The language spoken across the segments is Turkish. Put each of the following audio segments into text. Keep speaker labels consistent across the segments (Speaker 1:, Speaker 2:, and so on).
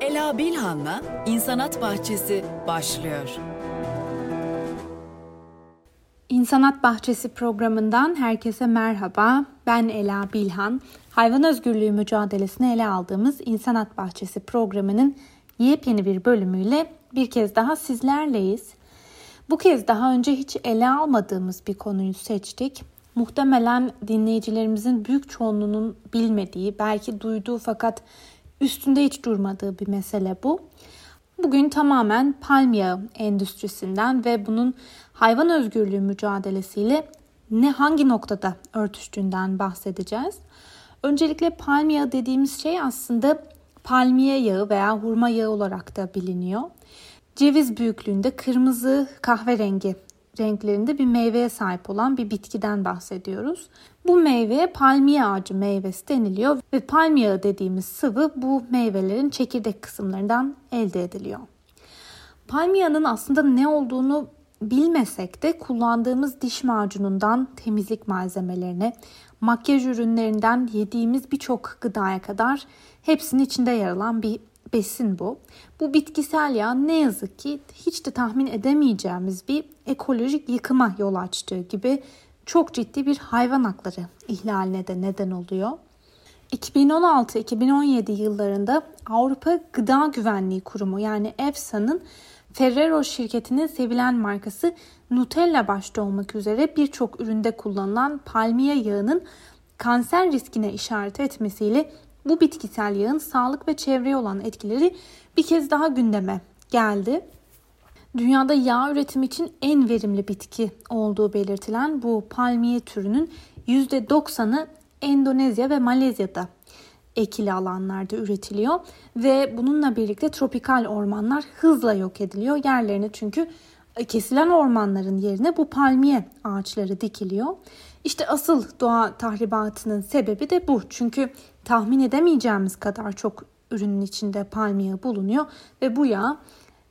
Speaker 1: Ela Bilhan'la İnsanat Bahçesi başlıyor.
Speaker 2: İnsanat Bahçesi programından herkese merhaba. Ben Ela Bilhan. Hayvan özgürlüğü mücadelesini ele aldığımız İnsanat Bahçesi programının yepyeni bir bölümüyle bir kez daha sizlerleyiz. Bu kez daha önce hiç ele almadığımız bir konuyu seçtik. Muhtemelen dinleyicilerimizin büyük çoğunluğunun bilmediği, belki duyduğu fakat üstünde hiç durmadığı bir mesele bu. Bugün tamamen palm yağı endüstrisinden ve bunun hayvan özgürlüğü mücadelesiyle ne hangi noktada örtüştüğünden bahsedeceğiz. Öncelikle palm yağı dediğimiz şey aslında palmiye yağı veya hurma yağı olarak da biliniyor. Ceviz büyüklüğünde kırmızı kahverengi renklerinde bir meyveye sahip olan bir bitkiden bahsediyoruz. Bu meyveye palmiye ağacı meyvesi deniliyor ve palmiye dediğimiz sıvı bu meyvelerin çekirdek kısımlarından elde ediliyor. Palmiye'nin aslında ne olduğunu bilmesek de kullandığımız diş macunundan temizlik malzemelerine, makyaj ürünlerinden yediğimiz birçok gıdaya kadar hepsinin içinde yer alan bir besin bu. Bu bitkisel yağ ne yazık ki hiç de tahmin edemeyeceğimiz bir ekolojik yıkıma yol açtığı gibi çok ciddi bir hayvan hakları ihlaline de neden oluyor. 2016-2017 yıllarında Avrupa Gıda Güvenliği Kurumu yani EFSA'nın Ferrero şirketinin sevilen markası Nutella başta olmak üzere birçok üründe kullanılan palmiye yağının kanser riskine işaret etmesiyle bu bitkisel yağın sağlık ve çevreye olan etkileri bir kez daha gündeme geldi. Dünyada yağ üretimi için en verimli bitki olduğu belirtilen bu palmiye türünün %90'ı Endonezya ve Malezya'da ekili alanlarda üretiliyor ve bununla birlikte tropikal ormanlar hızla yok ediliyor. Yerlerine çünkü kesilen ormanların yerine bu palmiye ağaçları dikiliyor. İşte asıl doğa tahribatının sebebi de bu. Çünkü tahmin edemeyeceğimiz kadar çok ürünün içinde palmiye bulunuyor ve bu yağ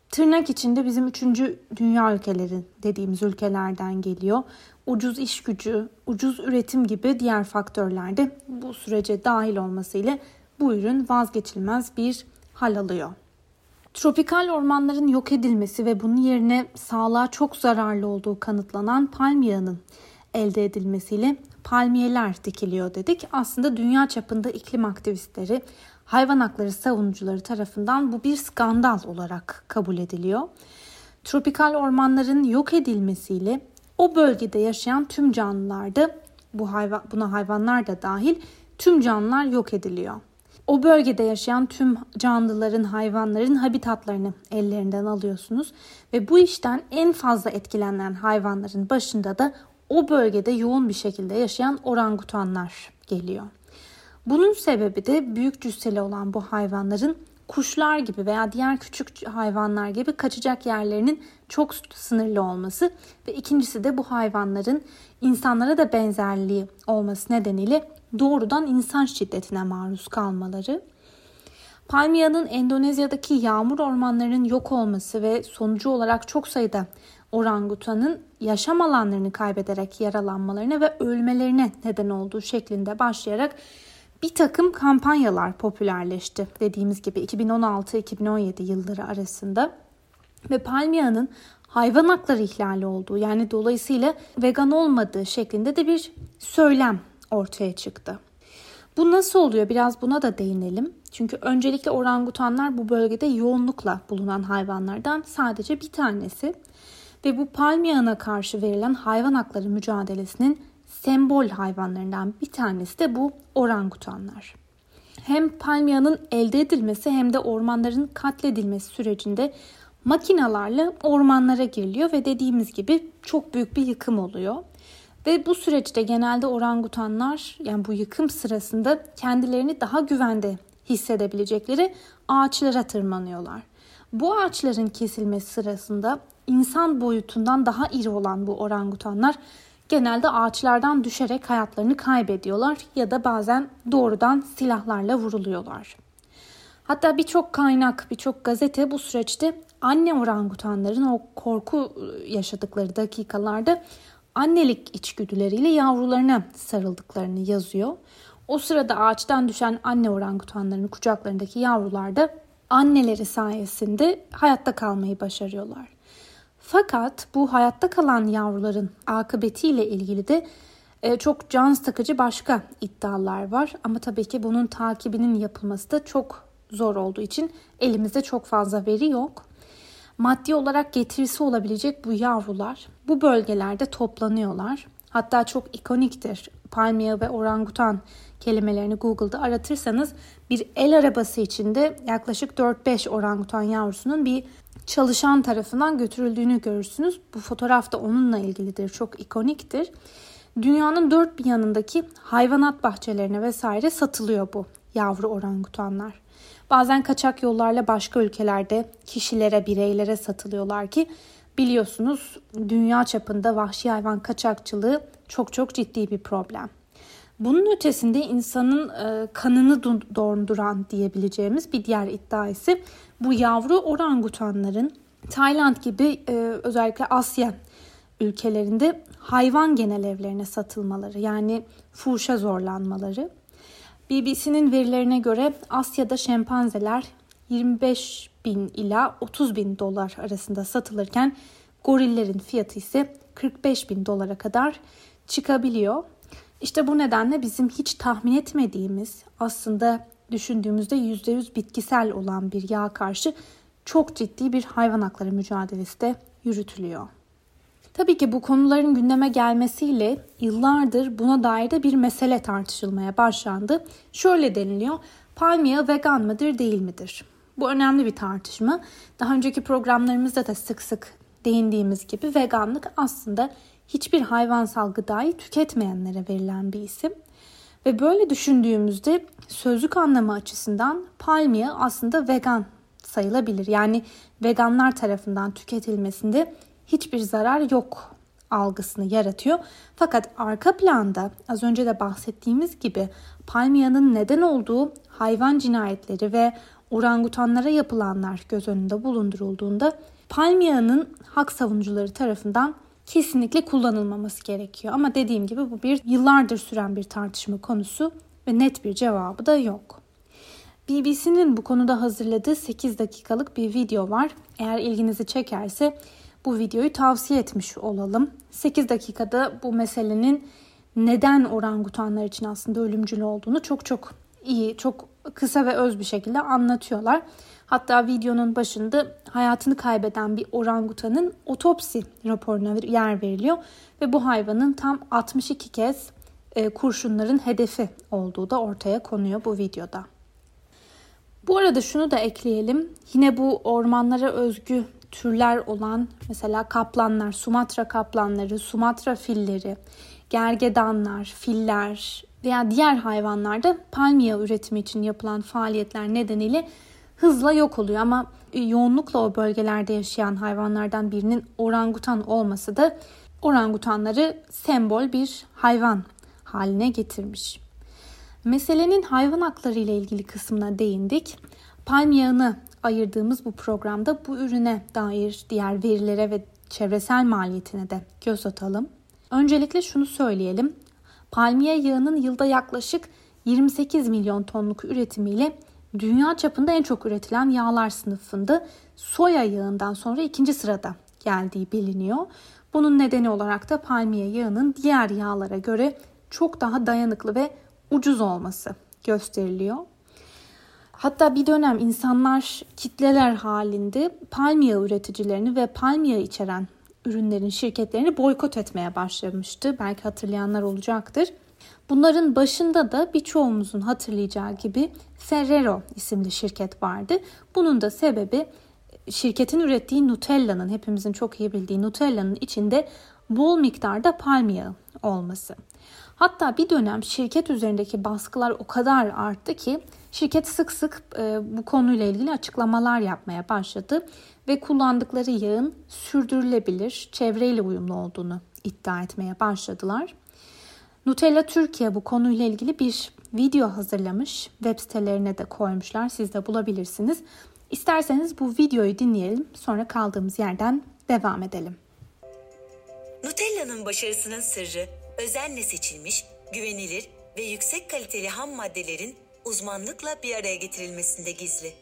Speaker 2: tırnak içinde bizim üçüncü dünya ülkeleri dediğimiz ülkelerden geliyor. Ucuz iş gücü, ucuz üretim gibi diğer faktörler de bu sürece dahil olmasıyla bu ürün vazgeçilmez bir hal alıyor. Tropikal ormanların yok edilmesi ve bunun yerine sağlığa çok zararlı olduğu kanıtlanan palmiyenin elde edilmesiyle palmiyeler dikiliyor dedik. Aslında dünya çapında iklim aktivistleri, hayvan hakları savunucuları tarafından bu bir skandal olarak kabul ediliyor. Tropikal ormanların yok edilmesiyle o bölgede yaşayan tüm canlılarda bu hayvan, buna hayvanlar da dahil tüm canlılar yok ediliyor. O bölgede yaşayan tüm canlıların, hayvanların habitatlarını ellerinden alıyorsunuz ve bu işten en fazla etkilenen hayvanların başında da o bölgede yoğun bir şekilde yaşayan orangutanlar geliyor. Bunun sebebi de büyük cüsseli olan bu hayvanların kuşlar gibi veya diğer küçük hayvanlar gibi kaçacak yerlerinin çok sınırlı olması ve ikincisi de bu hayvanların insanlara da benzerliği olması nedeniyle doğrudan insan şiddetine maruz kalmaları. Palmiya'nın Endonezya'daki yağmur ormanlarının yok olması ve sonucu olarak çok sayıda orangutanın yaşam alanlarını kaybederek yaralanmalarına ve ölmelerine neden olduğu şeklinde başlayarak bir takım kampanyalar popülerleşti. Dediğimiz gibi 2016-2017 yılları arasında ve palmiyanın hayvan hakları ihlali olduğu yani dolayısıyla vegan olmadığı şeklinde de bir söylem ortaya çıktı. Bu nasıl oluyor? Biraz buna da değinelim. Çünkü öncelikle orangutanlar bu bölgede yoğunlukla bulunan hayvanlardan sadece bir tanesi ve bu palmiyana karşı verilen hayvan hakları mücadelesinin sembol hayvanlarından bir tanesi de bu orangutanlar. Hem palmiyanın elde edilmesi hem de ormanların katledilmesi sürecinde makinalarla ormanlara giriliyor ve dediğimiz gibi çok büyük bir yıkım oluyor. Ve bu süreçte genelde orangutanlar yani bu yıkım sırasında kendilerini daha güvende hissedebilecekleri ağaçlara tırmanıyorlar. Bu ağaçların kesilmesi sırasında insan boyutundan daha iri olan bu orangutanlar genelde ağaçlardan düşerek hayatlarını kaybediyorlar ya da bazen doğrudan silahlarla vuruluyorlar. Hatta birçok kaynak, birçok gazete bu süreçte anne orangutanların o korku yaşadıkları dakikalarda annelik içgüdüleriyle yavrularına sarıldıklarını yazıyor. O sırada ağaçtan düşen anne orangutanların kucaklarındaki yavrular da anneleri sayesinde hayatta kalmayı başarıyorlar. Fakat bu hayatta kalan yavruların akıbetiyle ilgili de e, çok can sıkıcı başka iddialar var. Ama tabii ki bunun takibinin yapılması da çok zor olduğu için elimizde çok fazla veri yok. Maddi olarak getirisi olabilecek bu yavrular bu bölgelerde toplanıyorlar. Hatta çok ikoniktir. Palmiye ve orangutan kelimelerini Google'da aratırsanız bir el arabası içinde yaklaşık 4-5 orangutan yavrusunun bir çalışan tarafından götürüldüğünü görürsünüz. Bu fotoğraf da onunla ilgilidir. Çok ikoniktir. Dünyanın dört bir yanındaki hayvanat bahçelerine vesaire satılıyor bu yavru orangutanlar. Bazen kaçak yollarla başka ülkelerde kişilere, bireylere satılıyorlar ki biliyorsunuz dünya çapında vahşi hayvan kaçakçılığı çok çok ciddi bir problem. Bunun ötesinde insanın e, kanını donduran diyebileceğimiz bir diğer iddia ise bu yavru orangutanların Tayland gibi e, özellikle Asya ülkelerinde hayvan genel evlerine satılmaları yani fuhuşa zorlanmaları. BBC'nin verilerine göre Asya'da şempanzeler 25 bin ila 30 bin dolar arasında satılırken gorillerin fiyatı ise 45 bin dolara kadar çıkabiliyor. İşte bu nedenle bizim hiç tahmin etmediğimiz aslında düşündüğümüzde %100 bitkisel olan bir yağ karşı çok ciddi bir hayvan hakları mücadelesi de yürütülüyor. Tabii ki bu konuların gündeme gelmesiyle yıllardır buna dair de bir mesele tartışılmaya başlandı. Şöyle deniliyor, palmiye vegan mıdır değil midir? Bu önemli bir tartışma. Daha önceki programlarımızda da sık sık değindiğimiz gibi veganlık aslında hiçbir hayvansal gıdayı tüketmeyenlere verilen bir isim. Ve böyle düşündüğümüzde sözlük anlamı açısından palmiye aslında vegan sayılabilir. Yani veganlar tarafından tüketilmesinde hiçbir zarar yok algısını yaratıyor. Fakat arka planda az önce de bahsettiğimiz gibi palmiyanın neden olduğu hayvan cinayetleri ve orangutanlara yapılanlar göz önünde bulundurulduğunda palmiyanın hak savunucuları tarafından kesinlikle kullanılmaması gerekiyor. Ama dediğim gibi bu bir yıllardır süren bir tartışma konusu ve net bir cevabı da yok. BBC'nin bu konuda hazırladığı 8 dakikalık bir video var. Eğer ilginizi çekerse bu videoyu tavsiye etmiş olalım. 8 dakikada bu meselenin neden orangutanlar için aslında ölümcül olduğunu çok çok iyi, çok kısa ve öz bir şekilde anlatıyorlar. Hatta videonun başında hayatını kaybeden bir orangutanın otopsi raporuna yer veriliyor ve bu hayvanın tam 62 kez e, kurşunların hedefi olduğu da ortaya konuyor bu videoda. Bu arada şunu da ekleyelim. Yine bu ormanlara özgü türler olan mesela kaplanlar, Sumatra kaplanları, Sumatra filleri, gergedanlar, filler veya diğer hayvanlarda palmiye üretimi için yapılan faaliyetler nedeniyle hızla yok oluyor ama yoğunlukla o bölgelerde yaşayan hayvanlardan birinin orangutan olması da orangutanları sembol bir hayvan haline getirmiş. Meselenin hayvan hakları ile ilgili kısmına değindik. Palm yağını ayırdığımız bu programda bu ürüne dair diğer verilere ve çevresel maliyetine de göz atalım. Öncelikle şunu söyleyelim. Palmiye yağının yılda yaklaşık 28 milyon tonluk üretimiyle dünya çapında en çok üretilen yağlar sınıfında soya yağından sonra ikinci sırada geldiği biliniyor. Bunun nedeni olarak da palmiye yağının diğer yağlara göre çok daha dayanıklı ve ucuz olması gösteriliyor. Hatta bir dönem insanlar kitleler halinde palmiye üreticilerini ve palmiye içeren ürünlerin şirketlerini boykot etmeye başlamıştı. Belki hatırlayanlar olacaktır. Bunların başında da birçoğumuzun hatırlayacağı gibi Ferrero isimli şirket vardı. Bunun da sebebi şirketin ürettiği Nutella'nın hepimizin çok iyi bildiği Nutella'nın içinde bol miktarda palmiye olması. Hatta bir dönem şirket üzerindeki baskılar o kadar arttı ki şirket sık sık e, bu konuyla ilgili açıklamalar yapmaya başladı ve kullandıkları yağın sürdürülebilir, çevreyle uyumlu olduğunu iddia etmeye başladılar. Nutella Türkiye bu konuyla ilgili bir video hazırlamış. Web sitelerine de koymuşlar. Siz de bulabilirsiniz. İsterseniz bu videoyu dinleyelim. Sonra kaldığımız yerden devam edelim.
Speaker 3: Nutella'nın başarısının sırrı özenle seçilmiş, güvenilir ve yüksek kaliteli ham maddelerin uzmanlıkla bir araya getirilmesinde gizli.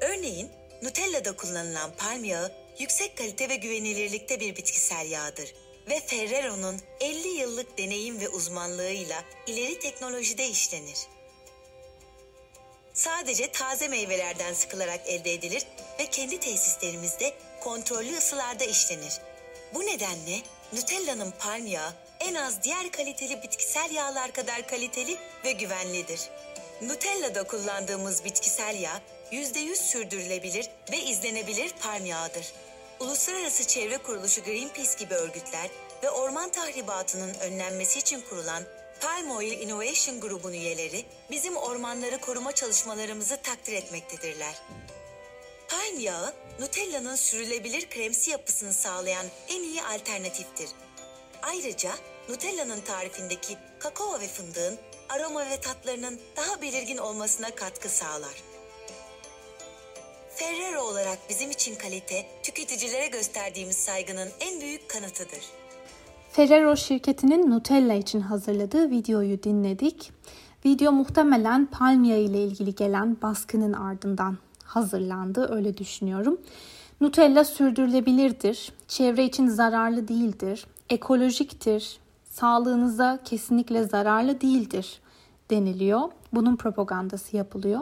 Speaker 3: Örneğin Nutella'da kullanılan palm yağı yüksek kalite ve güvenilirlikte bir bitkisel yağdır ve Ferrero'nun 50 yıllık deneyim ve uzmanlığıyla ileri teknolojide işlenir. Sadece taze meyvelerden sıkılarak elde edilir ve kendi tesislerimizde kontrollü ısılarda işlenir. Bu nedenle Nutella'nın palm yağı en az diğer kaliteli bitkisel yağlar kadar kaliteli ve güvenlidir. Nutella'da kullandığımız bitkisel yağ %100 sürdürülebilir ve izlenebilir palm yağıdır. Uluslararası Çevre Kuruluşu Greenpeace gibi örgütler ve orman tahribatının önlenmesi için kurulan Palm Oil Innovation grubun üyeleri bizim ormanları koruma çalışmalarımızı takdir etmektedirler. Palm yağı, Nutella'nın sürülebilir kremsi yapısını sağlayan en iyi alternatiftir. Ayrıca Nutella'nın tarifindeki kakao ve fındığın aroma ve tatlarının daha belirgin olmasına katkı sağlar. Ferrero olarak bizim için kalite, tüketicilere gösterdiğimiz saygının en büyük kanıtıdır.
Speaker 2: Ferrero şirketinin Nutella için hazırladığı videoyu dinledik. Video muhtemelen palmiye ile ilgili gelen baskının ardından hazırlandı öyle düşünüyorum. Nutella sürdürülebilirdir, çevre için zararlı değildir, ekolojiktir, sağlığınıza kesinlikle zararlı değildir deniliyor. Bunun propagandası yapılıyor.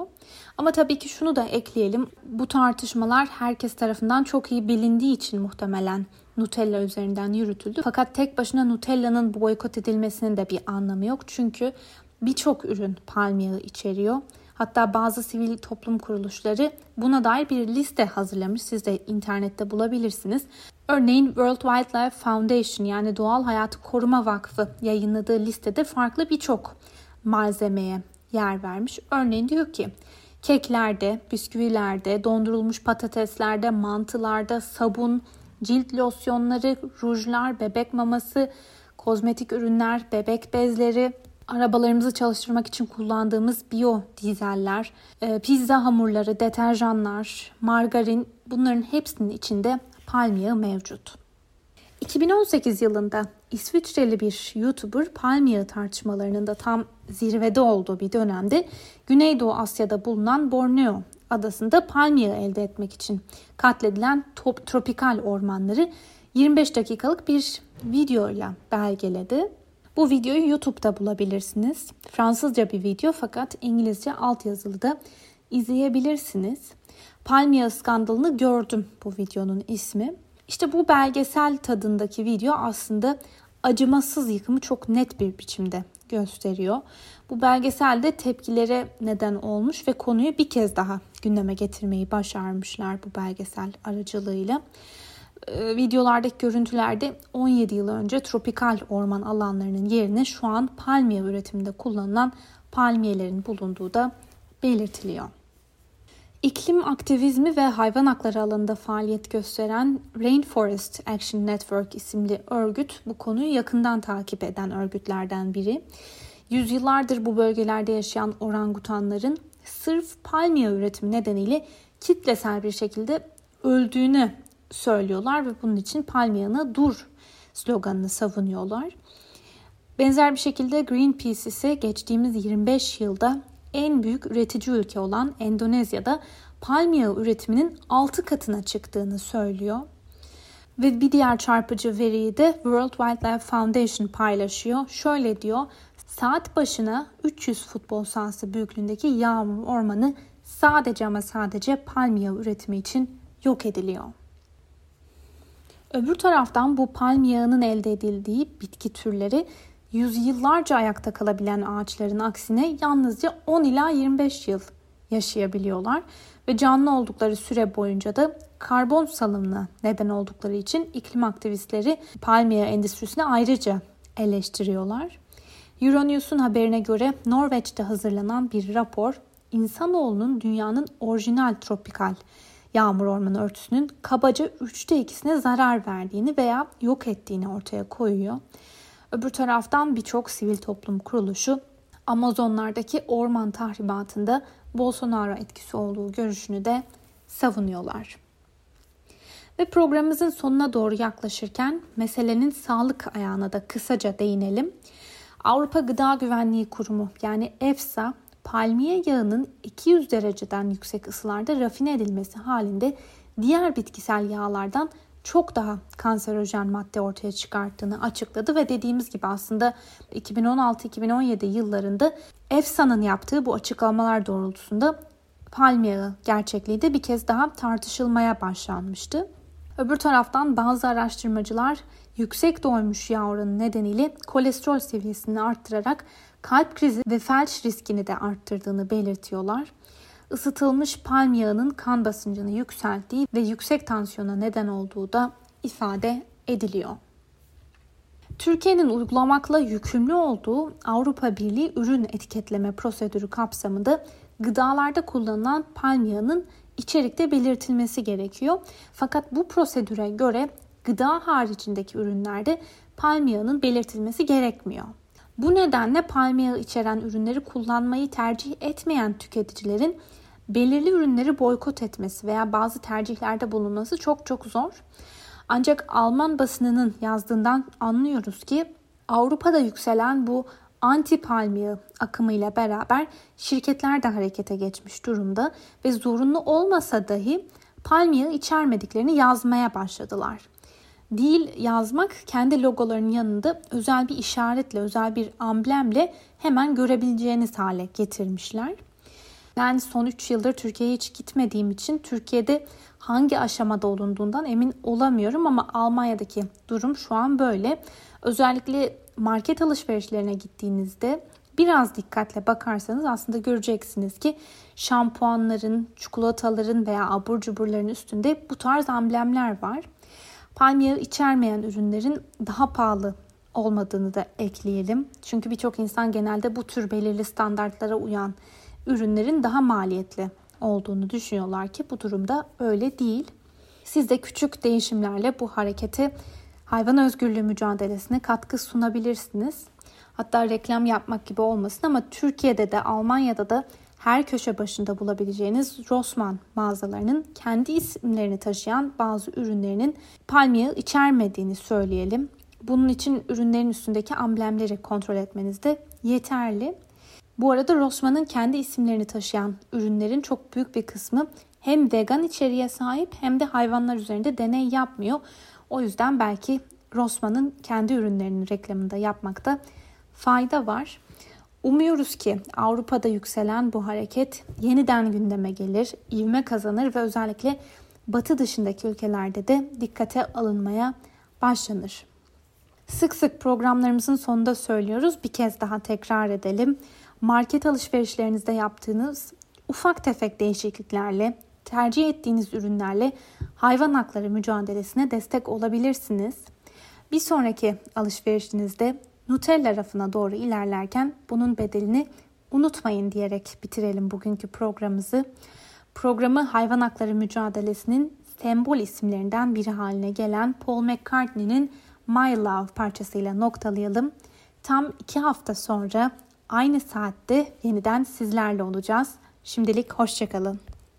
Speaker 2: Ama tabii ki şunu da ekleyelim. Bu tartışmalar herkes tarafından çok iyi bilindiği için muhtemelen Nutella üzerinden yürütüldü. Fakat tek başına Nutella'nın boykot edilmesinin de bir anlamı yok. Çünkü birçok ürün palm yağı içeriyor. Hatta bazı sivil toplum kuruluşları buna dair bir liste hazırlamış. Siz de internette bulabilirsiniz. Örneğin World Wildlife Foundation yani Doğal Hayatı Koruma Vakfı yayınladığı listede farklı birçok malzemeye yer vermiş. Örneğin diyor ki keklerde, bisküvilerde, dondurulmuş patateslerde, mantılarda, sabun, cilt losyonları, rujlar, bebek maması, kozmetik ürünler, bebek bezleri, arabalarımızı çalıştırmak için kullandığımız biyo dizeller, e, pizza hamurları, deterjanlar, margarin bunların hepsinin içinde palm yağı mevcut. 2018 yılında İsviçreli bir YouTuber palm yağı tartışmalarının da tam zirvede olduğu bir dönemde Güneydoğu Asya'da bulunan Borneo adasında palm yağı elde etmek için katledilen top, tropikal ormanları 25 dakikalık bir videoyla belgeledi. Bu videoyu YouTube'da bulabilirsiniz. Fransızca bir video fakat İngilizce altyazılı da izleyebilirsiniz. Palmiye skandalını gördüm bu videonun ismi. İşte bu belgesel tadındaki video aslında acımasız yıkımı çok net bir biçimde gösteriyor. Bu belgeselde tepkilere neden olmuş ve konuyu bir kez daha gündeme getirmeyi başarmışlar bu belgesel aracılığıyla. Ee, videolardaki görüntülerde 17 yıl önce tropikal orman alanlarının yerine şu an palmiye üretiminde kullanılan palmiyelerin bulunduğu da belirtiliyor. İklim aktivizmi ve hayvan hakları alanında faaliyet gösteren Rainforest Action Network isimli örgüt bu konuyu yakından takip eden örgütlerden biri. Yüzyıllardır bu bölgelerde yaşayan orangutanların sırf palmiye üretimi nedeniyle kitlesel bir şekilde öldüğünü söylüyorlar ve bunun için palmiyanı dur sloganını savunuyorlar. Benzer bir şekilde Greenpeace ise geçtiğimiz 25 yılda en büyük üretici ülke olan Endonezya'da palmiye üretiminin 6 katına çıktığını söylüyor. Ve bir diğer çarpıcı veriyi de World Wildlife Foundation paylaşıyor. Şöyle diyor, saat başına 300 futbol sahası büyüklüğündeki yağmur ormanı sadece ama sadece palmiye üretimi için yok ediliyor. Öbür taraftan bu palm yağının elde edildiği bitki türleri yüzyıllarca ayakta kalabilen ağaçların aksine yalnızca 10 ila 25 yıl yaşayabiliyorlar ve canlı oldukları süre boyunca da karbon salımına neden oldukları için iklim aktivistleri palmiye endüstrisini ayrıca eleştiriyorlar. Euronews'un haberine göre Norveç'te hazırlanan bir rapor insanoğlunun dünyanın orijinal tropikal yağmur ormanı örtüsünün kabaca üçte ikisine zarar verdiğini veya yok ettiğini ortaya koyuyor. Öbür taraftan birçok sivil toplum kuruluşu Amazonlardaki orman tahribatında Bolsonaro etkisi olduğu görüşünü de savunuyorlar. Ve programımızın sonuna doğru yaklaşırken meselenin sağlık ayağına da kısaca değinelim. Avrupa Gıda Güvenliği Kurumu yani EFSA palmiye yağının 200 dereceden yüksek ısılarda rafine edilmesi halinde diğer bitkisel yağlardan çok daha kanserojen madde ortaya çıkarttığını açıkladı ve dediğimiz gibi aslında 2016-2017 yıllarında EFSA'nın yaptığı bu açıklamalar doğrultusunda palmiye yağı gerçekliği de bir kez daha tartışılmaya başlanmıştı. Öbür taraftan bazı araştırmacılar yüksek doymuş yağ oranı nedeniyle kolesterol seviyesini arttırarak kalp krizi ve felç riskini de arttırdığını belirtiyorlar. Isıtılmış palm yağının kan basıncını yükselttiği ve yüksek tansiyona neden olduğu da ifade ediliyor. Türkiye'nin uygulamakla yükümlü olduğu Avrupa Birliği ürün etiketleme prosedürü kapsamında gıdalarda kullanılan palm yağının içerikte belirtilmesi gerekiyor. Fakat bu prosedüre göre gıda haricindeki ürünlerde palm yağının belirtilmesi gerekmiyor. Bu nedenle palm yağı içeren ürünleri kullanmayı tercih etmeyen tüketicilerin belirli ürünleri boykot etmesi veya bazı tercihlerde bulunması çok çok zor. Ancak Alman basınının yazdığından anlıyoruz ki Avrupa'da yükselen bu anti palmiye akımıyla beraber şirketler de harekete geçmiş durumda ve zorunlu olmasa dahi palmiye içermediklerini yazmaya başladılar. Değil yazmak kendi logolarının yanında özel bir işaretle, özel bir amblemle hemen görebileceğiniz hale getirmişler. Ben son 3 yıldır Türkiye'ye hiç gitmediğim için Türkiye'de hangi aşamada olunduğundan emin olamıyorum ama Almanya'daki durum şu an böyle. Özellikle market alışverişlerine gittiğinizde biraz dikkatle bakarsanız aslında göreceksiniz ki şampuanların, çikolataların veya abur cuburların üstünde bu tarz amblemler var. Palm yağı içermeyen ürünlerin daha pahalı olmadığını da ekleyelim. Çünkü birçok insan genelde bu tür belirli standartlara uyan ürünlerin daha maliyetli olduğunu düşünüyorlar ki bu durumda öyle değil. Siz de küçük değişimlerle bu harekete hayvan özgürlüğü mücadelesine katkı sunabilirsiniz. Hatta reklam yapmak gibi olmasın ama Türkiye'de de Almanya'da da her köşe başında bulabileceğiniz Rossmann mağazalarının kendi isimlerini taşıyan bazı ürünlerinin palmiye içermediğini söyleyelim. Bunun için ürünlerin üstündeki amblemleri kontrol etmeniz de yeterli. Bu arada Rossmann'ın kendi isimlerini taşıyan ürünlerin çok büyük bir kısmı hem vegan içeriğe sahip hem de hayvanlar üzerinde deney yapmıyor. O yüzden belki Rossmann'ın kendi ürünlerinin reklamında yapmakta fayda var. Umuyoruz ki Avrupa'da yükselen bu hareket yeniden gündeme gelir, ivme kazanır ve özellikle batı dışındaki ülkelerde de dikkate alınmaya başlanır. Sık sık programlarımızın sonunda söylüyoruz. Bir kez daha tekrar edelim. Market alışverişlerinizde yaptığınız ufak tefek değişikliklerle, tercih ettiğiniz ürünlerle hayvan hakları mücadelesine destek olabilirsiniz. Bir sonraki alışverişinizde Nutella rafına doğru ilerlerken bunun bedelini unutmayın diyerek bitirelim bugünkü programımızı. Programı hayvan hakları mücadelesinin sembol isimlerinden biri haline gelen Paul McCartney'nin My Love parçasıyla noktalayalım. Tam iki hafta sonra aynı saatte yeniden sizlerle olacağız. Şimdilik hoşçakalın.